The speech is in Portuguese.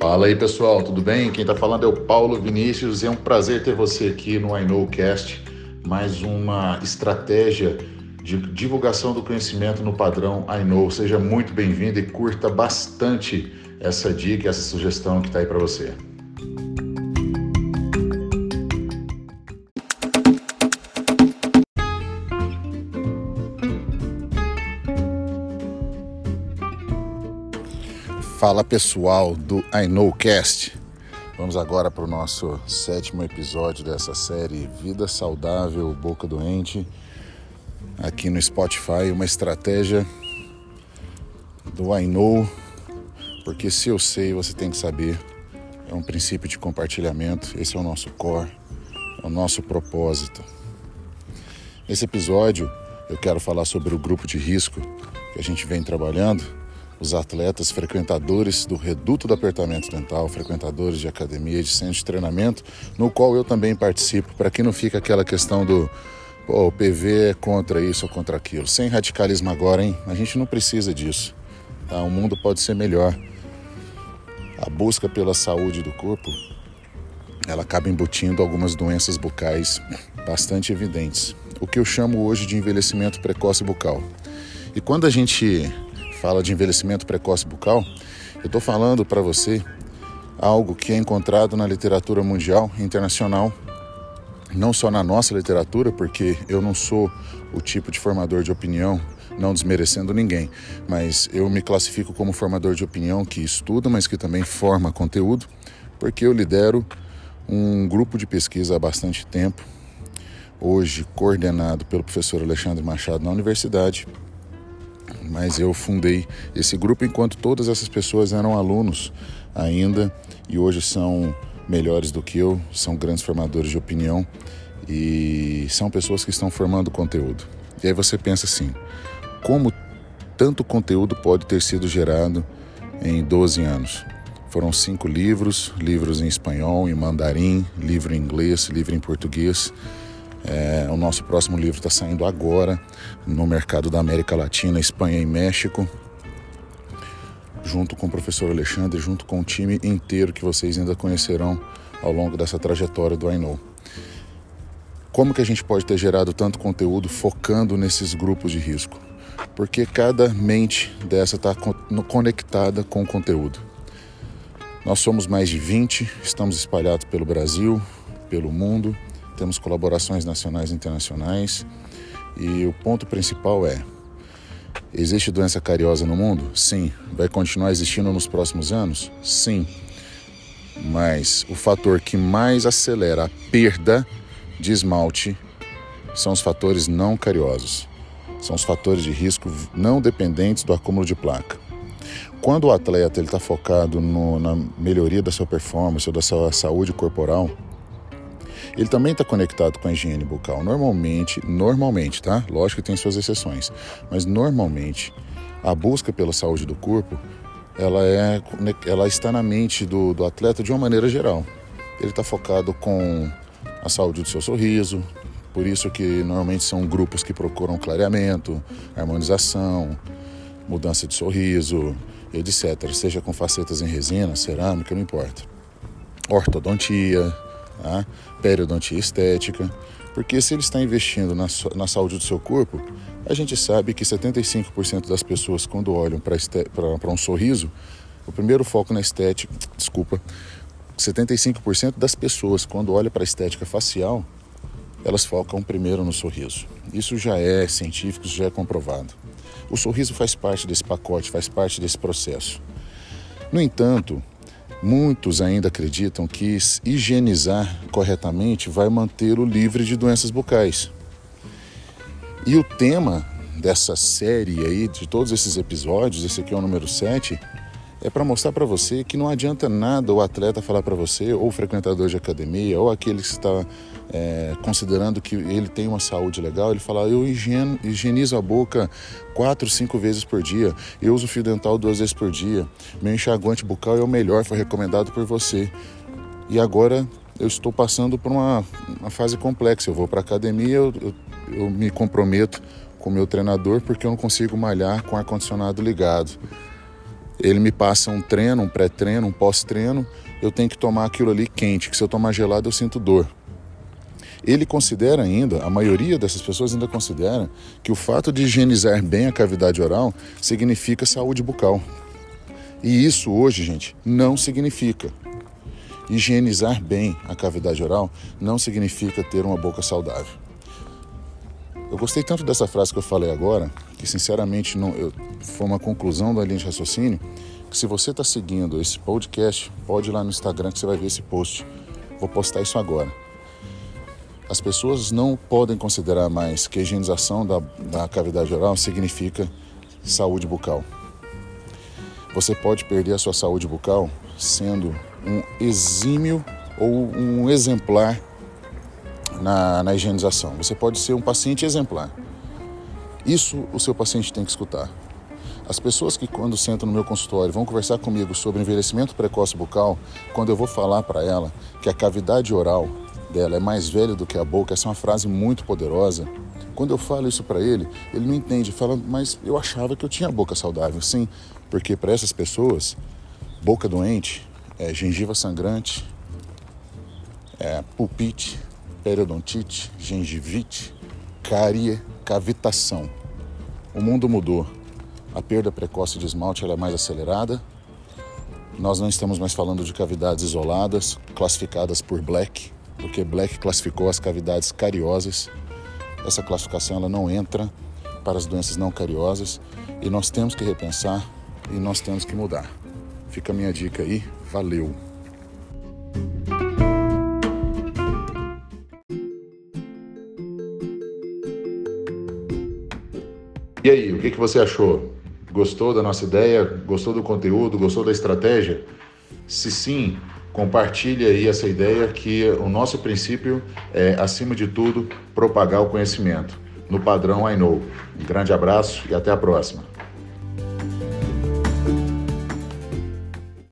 Fala aí pessoal, tudo bem? Quem está falando é o Paulo Vinícius e é um prazer ter você aqui no I Cast, mais uma estratégia de divulgação do conhecimento no padrão I. Seja muito bem-vindo e curta bastante essa dica, essa sugestão que está aí para você. Fala pessoal do I Know Cast. Vamos agora para o nosso sétimo episódio dessa série Vida Saudável, Boca Doente, aqui no Spotify. Uma estratégia do I Know, porque se eu sei, você tem que saber. É um princípio de compartilhamento, esse é o nosso core, é o nosso propósito. Nesse episódio, eu quero falar sobre o grupo de risco que a gente vem trabalhando os atletas frequentadores do Reduto do Apertamento Dental, frequentadores de academia, de centro de treinamento, no qual eu também participo, para que não fique aquela questão do pô, o PV é contra isso ou contra aquilo. Sem radicalismo agora, hein? A gente não precisa disso. Tá? O mundo pode ser melhor. A busca pela saúde do corpo, ela acaba embutindo algumas doenças bucais bastante evidentes. O que eu chamo hoje de envelhecimento precoce bucal. E quando a gente fala de envelhecimento precoce bucal, eu estou falando para você algo que é encontrado na literatura mundial e internacional, não só na nossa literatura, porque eu não sou o tipo de formador de opinião, não desmerecendo ninguém, mas eu me classifico como formador de opinião que estuda, mas que também forma conteúdo, porque eu lidero um grupo de pesquisa há bastante tempo, hoje coordenado pelo professor Alexandre Machado na universidade, mas eu fundei esse grupo enquanto todas essas pessoas eram alunos ainda e hoje são melhores do que eu, são grandes formadores de opinião e são pessoas que estão formando conteúdo. E aí você pensa assim: como tanto conteúdo pode ter sido gerado em 12 anos? Foram cinco livros, livros em espanhol, em mandarim, livro em inglês, livro em português. É, o nosso próximo livro está saindo agora no mercado da América Latina, Espanha e México, junto com o professor Alexandre, junto com o time inteiro que vocês ainda conhecerão ao longo dessa trajetória do I. Como que a gente pode ter gerado tanto conteúdo focando nesses grupos de risco? Porque cada mente dessa está conectada com o conteúdo. Nós somos mais de 20, estamos espalhados pelo Brasil, pelo mundo temos colaborações nacionais e internacionais. E o ponto principal é: existe doença cariosa no mundo? Sim. Vai continuar existindo nos próximos anos? Sim. Mas o fator que mais acelera a perda de esmalte são os fatores não cariosos. São os fatores de risco não dependentes do acúmulo de placa. Quando o atleta está focado no, na melhoria da sua performance ou da sua saúde corporal, ele também está conectado com a higiene bucal. Normalmente, normalmente, tá? Lógico que tem suas exceções, mas normalmente a busca pela saúde do corpo, ela é, ela está na mente do, do atleta de uma maneira geral. Ele está focado com a saúde do seu sorriso, por isso que normalmente são grupos que procuram clareamento, harmonização, mudança de sorriso, etc. Seja com facetas em resina, cerâmica, não importa. Ortodontia, tá? periodontia estética, porque se ele está investindo na, na saúde do seu corpo, a gente sabe que 75% das pessoas, quando olham para um sorriso, o primeiro foco na estética, desculpa, 75% das pessoas, quando olham para a estética facial, elas focam primeiro no sorriso. Isso já é científico, já é comprovado. O sorriso faz parte desse pacote, faz parte desse processo. No entanto, Muitos ainda acreditam que higienizar corretamente vai mantê-lo livre de doenças bucais. E o tema dessa série aí, de todos esses episódios, esse aqui é o número 7, é para mostrar para você que não adianta nada o atleta falar para você, ou o frequentador de academia, ou aquele que está é, considerando que ele tem uma saúde legal, ele fala: eu higieno, higienizo a boca quatro, cinco vezes por dia, eu uso fio dental duas vezes por dia, meu enxaguante bucal é o melhor, foi recomendado por você. E agora eu estou passando por uma, uma fase complexa. Eu vou para academia, eu, eu, eu me comprometo com o meu treinador porque eu não consigo malhar com ar-condicionado ligado. Ele me passa um treino, um pré-treino, um pós-treino, eu tenho que tomar aquilo ali quente, que se eu tomar gelado eu sinto dor. Ele considera ainda, a maioria dessas pessoas ainda considera que o fato de higienizar bem a cavidade oral significa saúde bucal. E isso hoje, gente, não significa. Higienizar bem a cavidade oral não significa ter uma boca saudável. Eu gostei tanto dessa frase que eu falei agora, que sinceramente não, eu, foi uma conclusão da linha de raciocínio, que se você está seguindo esse podcast, pode ir lá no Instagram que você vai ver esse post. Vou postar isso agora. As pessoas não podem considerar mais que a higienização da, da cavidade oral significa saúde bucal. Você pode perder a sua saúde bucal sendo um exímio ou um exemplar na, na higienização. Você pode ser um paciente exemplar. Isso o seu paciente tem que escutar. As pessoas que quando sentam no meu consultório vão conversar comigo sobre envelhecimento precoce bucal, quando eu vou falar para ela que a cavidade oral dela é mais velha do que a boca, essa é uma frase muito poderosa. Quando eu falo isso para ele, ele não entende, fala, mas eu achava que eu tinha boca saudável. Sim, porque para essas pessoas, boca doente é gengiva sangrante, é pulpite, periodontite, gengivite, cárie, cavitação. O mundo mudou. A perda precoce de esmalte é mais acelerada. Nós não estamos mais falando de cavidades isoladas, classificadas por Black, porque Black classificou as cavidades cariosas. Essa classificação ela não entra para as doenças não cariosas e nós temos que repensar e nós temos que mudar. Fica a minha dica aí. Valeu! E aí, o que, que você achou? Gostou da nossa ideia? Gostou do conteúdo? Gostou da estratégia? Se sim, compartilhe aí essa ideia que o nosso princípio é, acima de tudo, propagar o conhecimento no padrão I Know. Um grande abraço e até a próxima.